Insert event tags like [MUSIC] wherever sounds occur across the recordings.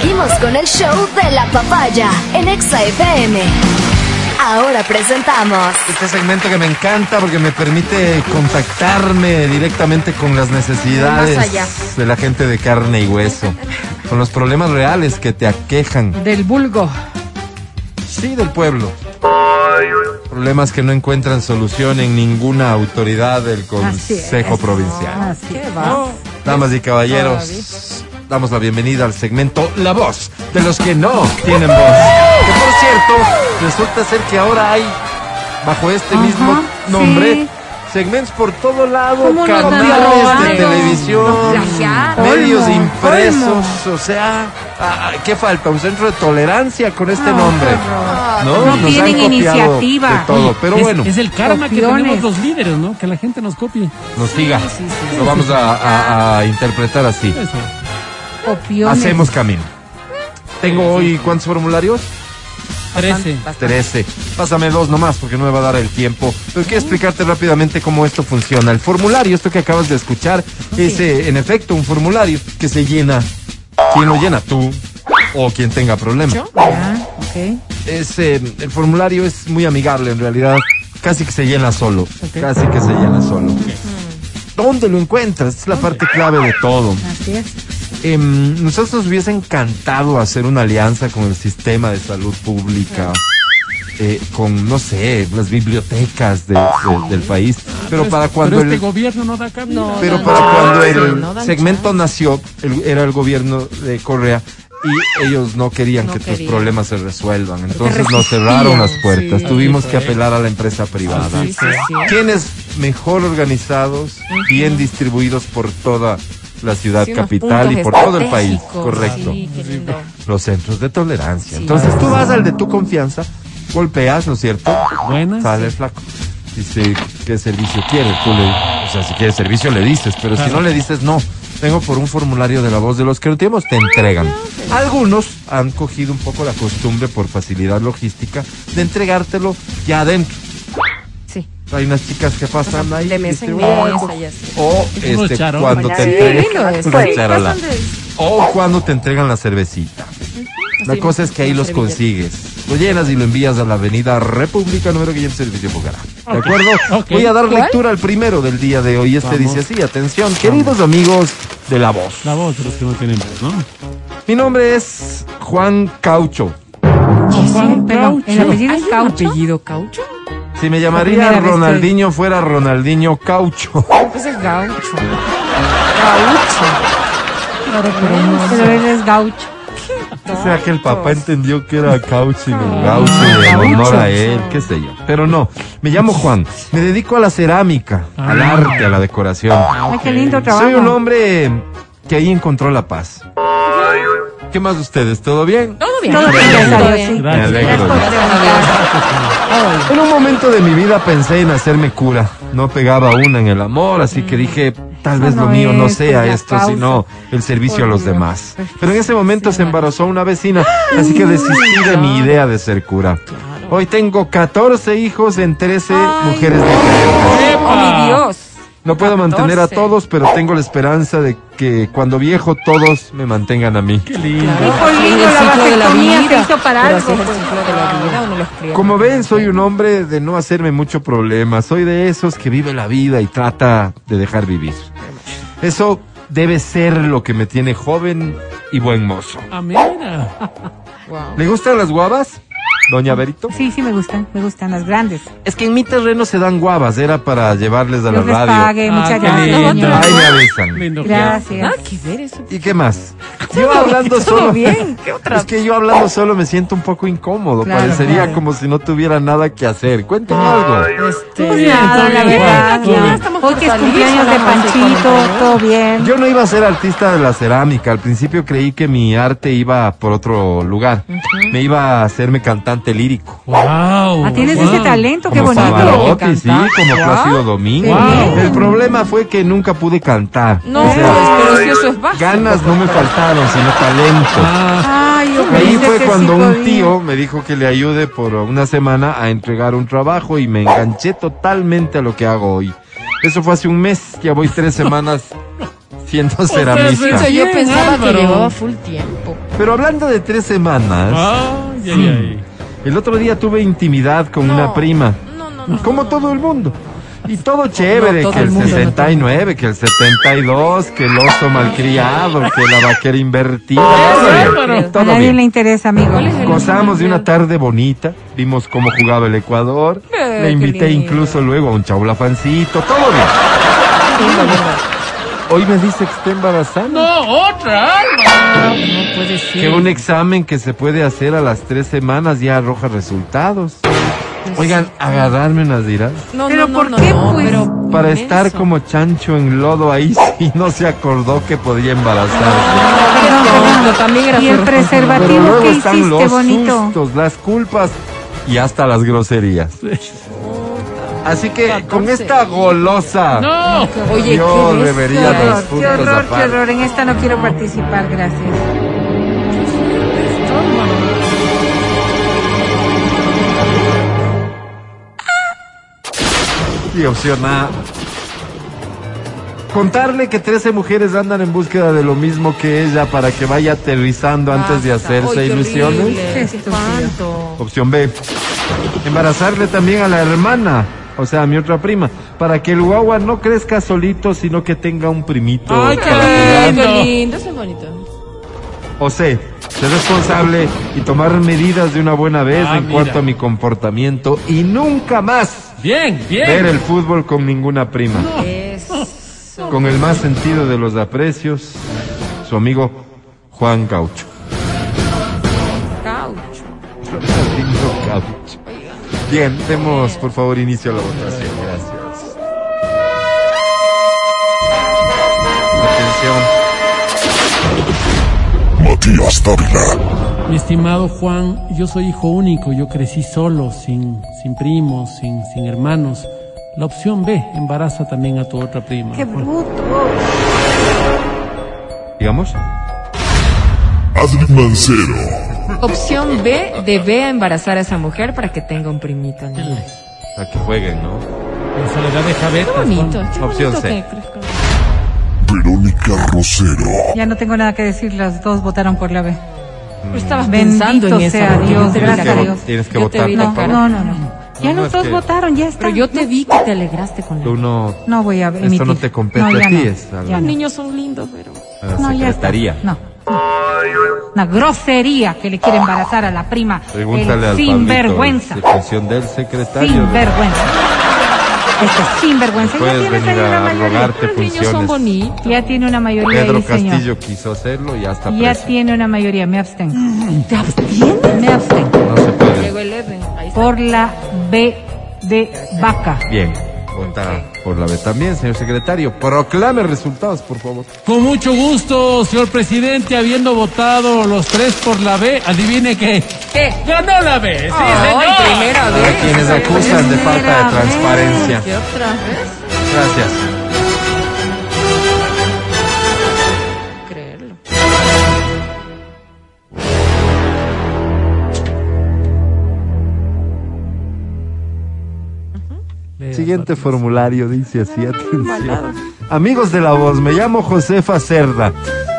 Seguimos con el show de la papaya en Exa FM. Ahora presentamos Este segmento que me encanta porque me permite contactarme directamente con las necesidades Más allá. de la gente de carne y hueso, con los problemas reales que te aquejan, Del vulgo. sí, del pueblo. Problemas que no encuentran solución en ninguna autoridad del Consejo Provincial. Así va. Damas y caballeros, damos la bienvenida al segmento La Voz de los que no tienen voz. Que por cierto, resulta ser que ahora hay, bajo este Ajá, mismo nombre, sí. segmentos por todo lado, ¿Cómo nos canales de televisión, medios impresos, o sea, ah, ¿qué falta? Un centro de tolerancia con este No, nombre. horror. No, No tienen copiado iniciativa. de todo, pero es, bueno. es el karma que tenemos los líderes, ¿no? Que la gente nos copie. Nos siga. Lo vamos a, a- a interpretar así. Eso. Opiones. Hacemos camino. Tengo hoy, ¿cuántos formularios? 13. 13. Pásame dos nomás porque no me va a dar el tiempo. Pero quiero explicarte rápidamente cómo esto funciona. El formulario, esto que acabas de escuchar, es eh, en efecto un formulario que se llena. ¿Quién lo llena? Tú o quien tenga problema. Ya, ok. Es, eh, el formulario es muy amigable en realidad. Casi que se llena solo. Casi que se llena solo. ¿Dónde lo encuentras? Es la parte clave de todo. Así es. Em, nosotros nos hubiese encantado hacer una alianza con el sistema de salud pública, eh, con, no sé, las bibliotecas de- de- del país, pero para cuando Pero este el... gobierno no da cabida. Pero para cuando el segmento nació, el- era el gobierno de Correa y ellos no querían que tus problemas se resuelvan. Entonces nos cerraron las puertas. Tuvimos que apelar a la empresa privada. Sí, sí, ¿Quiénes mejor organizados, bien distribuidos por toda la ciudad capital y por todo el país? Correcto. Los centros de tolerancia. Entonces tú vas al de tu confianza, golpeas, ¿no es cierto? Buenas. Sale el flaco. Dice, ¿qué servicio quieres? Tú le, o sea, si quieres servicio le dices, pero si no le dices, no. Vengo por un formulario de la voz de los que no tenemos, te entregan. Algunos han cogido un poco la costumbre por facilidad logística de entregártelo ya adentro. Hay unas chicas que pasan ahí. de mesa en mesa. O este, cuando te entregan. Sí, pasan de- O cuando te entregan la cervecita. La Sí, cosa es que ahí los servilleta. consigues. Lo llenas y lo envías a la avenida República número 500 Servicio Bucará. ¿De acuerdo? Voy a dar ¿Cuál? lectura al primero del día de hoy. Este Vamos. dice así, atención, queridos amigos de La Voz. La voz de los que no tienen voz, ¿no? Mi nombre es Juan Caucho. Juan Pero Caucho. el apellido es ¿Hay un Caucho. apellido Caucho? Si me llamaría que- Ronaldinho, fuera Ronaldinho Caucho. [LAUGHS] Pues es Gaucho. Claro, pero no. Pero él es Gaucho. O sea que el papá entendió que era Caucho y no Gaucho en honor a él, qué sé yo. Pero no, me llamo Juan, me dedico a la cerámica, al Ah. arte, a la decoración. Ay, qué lindo trabajo. Soy un hombre que ahí encontró la paz. ¿Qué más ustedes? ¿Todo bien? Todo bien. Todo bien, Todo bien. Me Gracias. En un momento de mi vida pensé en hacerme cura. No pegaba una en el amor, así que dije, tal vez lo no mío no sea pues, esto, sino el servicio a los demás. Dios. Pero en ese momento se embarazó una vecina, así que desistí de mi idea de ser cura. Hoy tengo 14 hijos en 13 mujeres diferentes. Oh, mi Dios. No puedo mantener a 14. todos, pero tengo la esperanza de que cuando viejo todos me mantengan a mí. Qué lindo. Sí, lindo, el la la vasectomía se hizo para algo. pues. de la. Como ven, soy un hombre de no hacerme mucho problema. Soy de esos que vive la vida y trata de dejar vivir. Eso debe ser lo que me tiene joven y buen mozo. Ah, mira. Wow. ¿Le gustan las guavas, doña Berito? Sí, sí, me gustan, me gustan las grandes. Es que en mi terreno se dan guavas, era para llevarles a la les radio. pague, Ah, muchas qué gracias. Ahí me avisan. Lindo. Gracias. Nada que ver eso. ¿Y qué más? Yo hablando solo. bien. [LAUGHS] ¿Qué otra? Es que yo hablando solo me siento un poco incómodo. Claro, Parecería claro. como si no tuviera nada que hacer. Cuéntame algo. Este, Pues bien, nada, la verdad. Hoy que es cumpleaños de Panchito, todo bien. Yo no iba a ser artista de la cerámica. Al principio creí que mi arte iba por otro lugar. Me iba a hacerme cantante lírico. Wow. Ah, tienes wow. ese talento, qué como bonito. Sí, como Wow. Plácido Domingo. Wow. El problema fue que nunca pude cantar. No, O sea, pero si eso es básico. ganas no me faltaron, sino talento. Ah, Ay, yo Ahí fue cuando sí un tío me dijo que le ayude por una semana a entregar un trabajo y me enganché totalmente a lo que hago hoy. Eso fue hace un mes, ya voy tres semanas [LAUGHS] siendo Eso ceramista. yo Bien, pensaba Álvaro. que llevaba full tiempo. Pero hablando de tres semanas, Ay, ay, ay. El otro día tuve intimidad con No. una prima. No, no, no. Como todo el mundo. Y todo chévere, todo que el el mundo, no 69, que el 72, que el oso malcriado, [LAUGHS] que la vaquera invertida. Todo bien, Álvaro. A todo nadie bien. le interesa, amigo. ¿Cuál es el- Gozamos de una tarde bonita, vimos cómo jugaba el Ecuador, Eh, le invité incluso luego a un chaulafancito, todo bien. Hoy me dice que está embarazada. No, otra, Álvaro. No puede ser. Que un examen que se puede hacer a las tres semanas ya arroja resultados. Oigan, agarrarme unas dirás. No, ¿Pero no, por no, qué, no, pues? pero Para estar como chancho en lodo ahí [LAUGHS] sí no se acordó que podía embarazarse. No, también era Y el Pero preservativo luego que están hiciste, los bonito. sustos, las culpas y hasta las groserías. Así que con 14. esta golosa No. Oye, yo qué debería Qué los horror, qué horror, qué aparte. horror. En esta no quiero participar, gracias. Y opción A. Contarle que 13 mujeres andan en búsqueda de lo mismo que ella para que vaya aterrizando antes de hacerse qué ilusiones. Opción B. Embarazarle también a la hermana, o sea, a mi otra prima, para que el guagua no crezca solito, sino que tenga un primito. Ay, qué lindo. qué lindo, es bonito. O C. Ser responsable y tomar medidas de una buena vez Ah, en mira. cuanto a mi comportamiento y nunca más Bien, ver el fútbol con ninguna prima. Eso. Con el más sentido de los aprecios, su amigo Juan Caucho. Caucho. Lindo Caucho. Bien, demos por favor inicio a la votación. Gracias. Atención. Matías Dávila, Mi estimado Juan, yo soy hijo único, yo crecí solo, sin, sin primos, sin, sin hermanos. La opción B, embaraza también a tu otra prima. Qué bruto. Digamos. Adri Mancero, Opción B, debe embarazar a esa mujer para que tenga un primito. ¿no? Qué A que jueguen, ¿no? En soledad de Javetas, bonito. Juan. qué Opción bonito C. que. Verónica Rosero, Ya no tengo nada que decir, las dos votaron por la B. Pero estabas Bendito pensando en eso. sea Dios, gracias a. Dios. Tienes que Yo votar, vi No, no, no, no. Ya No, los es dos que- votaron, ya está. Pero yo te vi que te alegraste con Tú la... no. No voy a Esto emitir. no te compete No, a ti, no. a Los no. niños son lindos, pero... A la No, ya está. secretaría. No. Una grosería que le quiere embarazar a la prima. Pregúntale El al sinvergüenza. Pablito, de del secretario. Sinvergüenza. Este sinvergüenza. Ya Puedes tienes venir a mayoría. rogarte Los niños son bonitos. Ya tiene una mayoría Pedro ahí, señor. Castillo quiso hacerlo y hasta Ya preso. tiene una mayoría. Me abstengo. ¿Te abstienes? Me abstengo. No se puede. Por la B de vaca. Bien. Vota por la B también, señor secretario. Proclame resultados, por favor. Con mucho gusto, señor presidente, habiendo votado los tres por la B, adivine qué. ¿Qué? Ganó la B, sí, Ay, señor. primera Hay vez. quienes acusan de falta de transparencia. ¿Qué otra vez? Gracias. Siguiente formulario dice así, atención. Amigos de la voz, me llamo Josefa Cerda.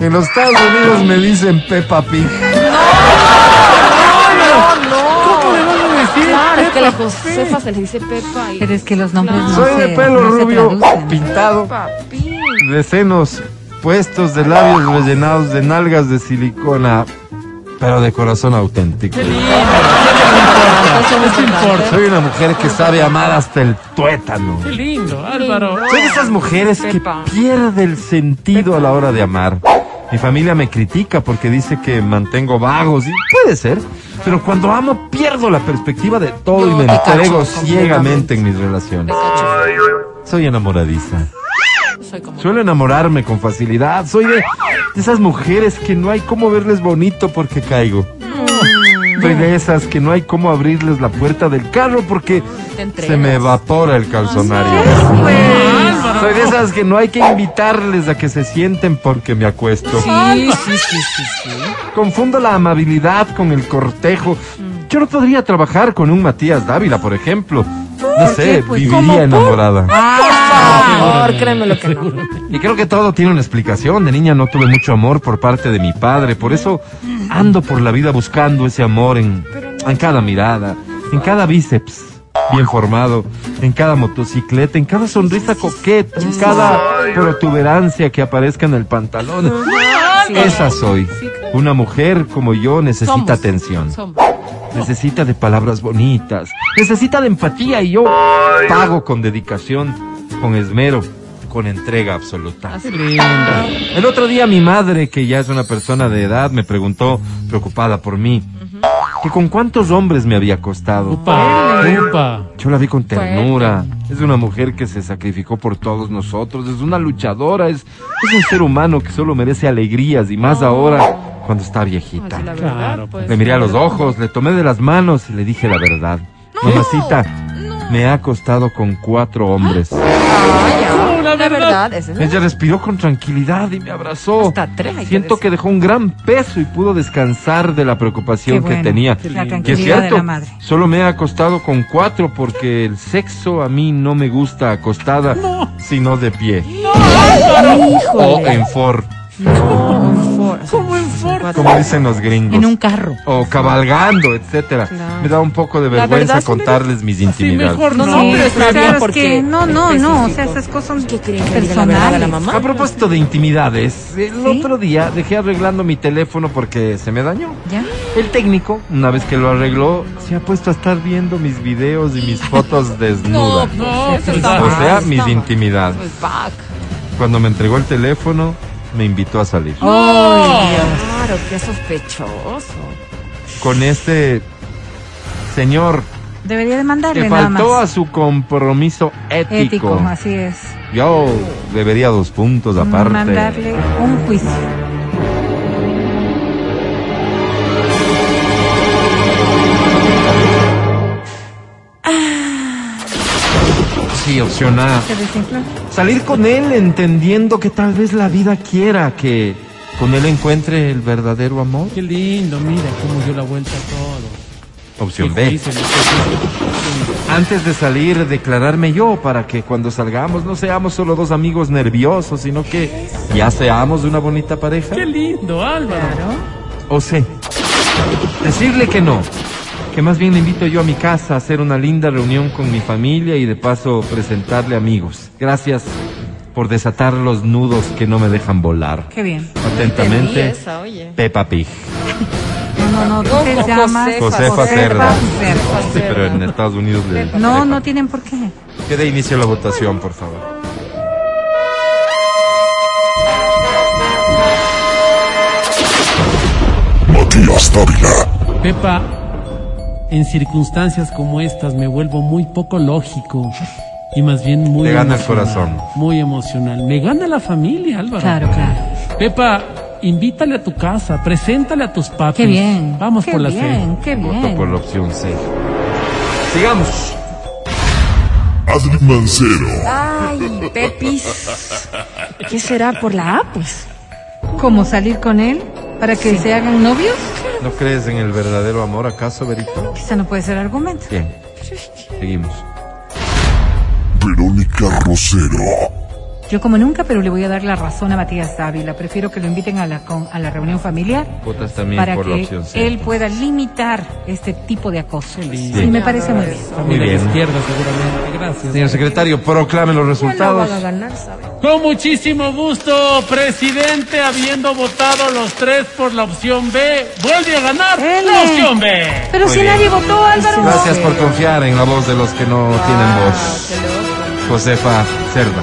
En los Estados Unidos me dicen Peppa Pig. Claro, es que a la Josefa se le dice Pepa y... Pero es que los nombres no Soy de se- pelo no rubio, pintado, de senos puestos, de labios rellenados, de nalgas de silicona, pero de corazón auténtico. Eso no importa. Soy una mujer que sabe amar hasta el tuétano. Qué lindo, Álvaro. Soy de esas mujeres que pierde el sentido a la hora de amar. Mi familia me critica porque dice que mantengo vagos y puede ser, pero cuando amo pierdo la perspectiva de todo y me entrego ciegamente en mis relaciones. Soy enamoradiza. Soy como... Suelo enamorarme con facilidad. Soy de, de esas mujeres que no hay cómo verles bonito porque caigo. Soy de esas que no hay cómo abrirles la puerta del carro porque se me evapora el calzonario. Soy de esas que no hay que invitarles a que se sienten porque me acuesto. Sí, sí, sí, sí, sí. Confundo la amabilidad con el cortejo. Yo no podría trabajar con un Matías Dávila, por ejemplo. No sé? Pues, viviría enamorada. Amor, créeme lo que no. [LAUGHS] Y creo que todo tiene una explicación. De niña no tuve mucho amor por parte de mi padre. Por eso ando por la vida buscando ese amor en, en cada mirada, en cada bíceps bien formado, en cada motocicleta, en cada sonrisa coqueta, en cada protuberancia que aparezca en el pantalón. Esa soy. Una mujer como yo necesita Somos. atención. Somos. Necesita de palabras bonitas. Necesita de empatía y yo pago con dedicación, con esmero, con entrega absoluta. Qué lindo. El otro día mi madre, que ya es una persona de edad, me preguntó, preocupada por mí, que con cuántos hombres me había acostado. Upa, upa. Yo la vi con ternura. Es una mujer que se sacrificó por todos nosotros. Es una luchadora. Es, es un ser humano que solo merece alegrías y más ahora cuando está viejita. Así la verdad, Claro, pues. Le miré a los ojos, le tomé de las manos y le dije la verdad. Mamacita, me ha acostado con cuatro hombres. Ah, ya. No, la verdad. es Ella respiró con tranquilidad y me abrazó. Hasta tres, que Siento que dejó un gran peso y pudo descansar de la preocupación que tenía. La lindo. Que es tranquilidad de cierto, la madre. solo me he acostado con cuatro porque el sexo a mí no me gusta acostada, sino de pie. O en for, ¿Cómo en forma? como dicen los gringos. En un carro. O cabalgando, etcétera. Claro. Me da un poco de vergüenza me- contarles mis intimidades. mejor No, no. no, pero está bien Claro, es porque que no, no, no, o sea, esas cosas ¿Qué quieren que diga la verdad a la personales. mamá? A propósito de intimidades, el ¿Sí? otro día dejé arreglando mi teléfono porque se me dañó. ¿Ya? El técnico, una vez que lo arregló, se ha puesto a estar viendo mis videos y mis fotos [LAUGHS] desnuda. No, Eso pues, o sea, mis intimidades. Cuando me entregó el teléfono, me invitó a salir. Claro, qué sospechoso. Con este señor Debería de mandarle que nada más. faltó a su compromiso ético. Ético, así es. Yo debería dos puntos aparte. Mandarle un juicio. Opción A. Salir con él entendiendo que tal vez la vida quiera que con él encuentre el verdadero amor. Qué lindo, mira cómo dio la vuelta a todo. Opción Qué B. Antes de salir, declararme yo para que cuando salgamos no seamos solo dos amigos nerviosos, sino que ya seamos una bonita pareja. Qué lindo, Álvaro. O C. Decirle que no. Que más bien le invito yo a mi casa a hacer una linda reunión con mi familia y de paso presentarle amigos. Gracias por desatar los nudos que no me dejan volar. Qué bien. Atentamente, Entendí esa, oye. Peppa Pig. [LAUGHS] No, no, no, No, se Josefa, llama Josefa Josefa Cerda. Cerda. Sí, pero en Estados Unidos le... No, no tienen por qué. Que dé inicio a la votación, por favor. Matías Dávila. Pepa, en circunstancias como estas me vuelvo muy poco lógico y más bien muy Te gana el emocional, corazón. Muy emocional. Me gana la familia, Álvaro. Claro, claro. Pepa, invítale a tu casa, preséntale a tus papis. Qué bien. Vamos qué por la bien, C. Qué Voto bien. por la opción C. Sigamos. Adri Mancero. Ay, Pepis. ¿Qué será por la A, pues? ¿Cómo salir con él? ¿Para que se hagan novios? ¿No crees en el verdadero amor acaso, Berito? Quizá no puede ser argumento. Bien. Seguimos. Verónica Rosero. Yo como nunca, pero le voy a dar la razón a Matías Dávila. Prefiero que lo inviten a la, con- a la reunión familiar Votas también para por la que opción él pueda limitar este tipo de acoso. Sí, me parece muy bien. Muy Familia de bien. izquierda, seguramente. Gracias. Señor secretario, proclame los resultados. Con muchísimo gusto, presidente, habiendo votado los tres por la opción B, vuelve a ganar Ele. la opción B. Pero Muy si bien. nadie votó, Álvaro. Gracias por confiar en la voz de los que no tienen Ah, voz. Josefa Cerda.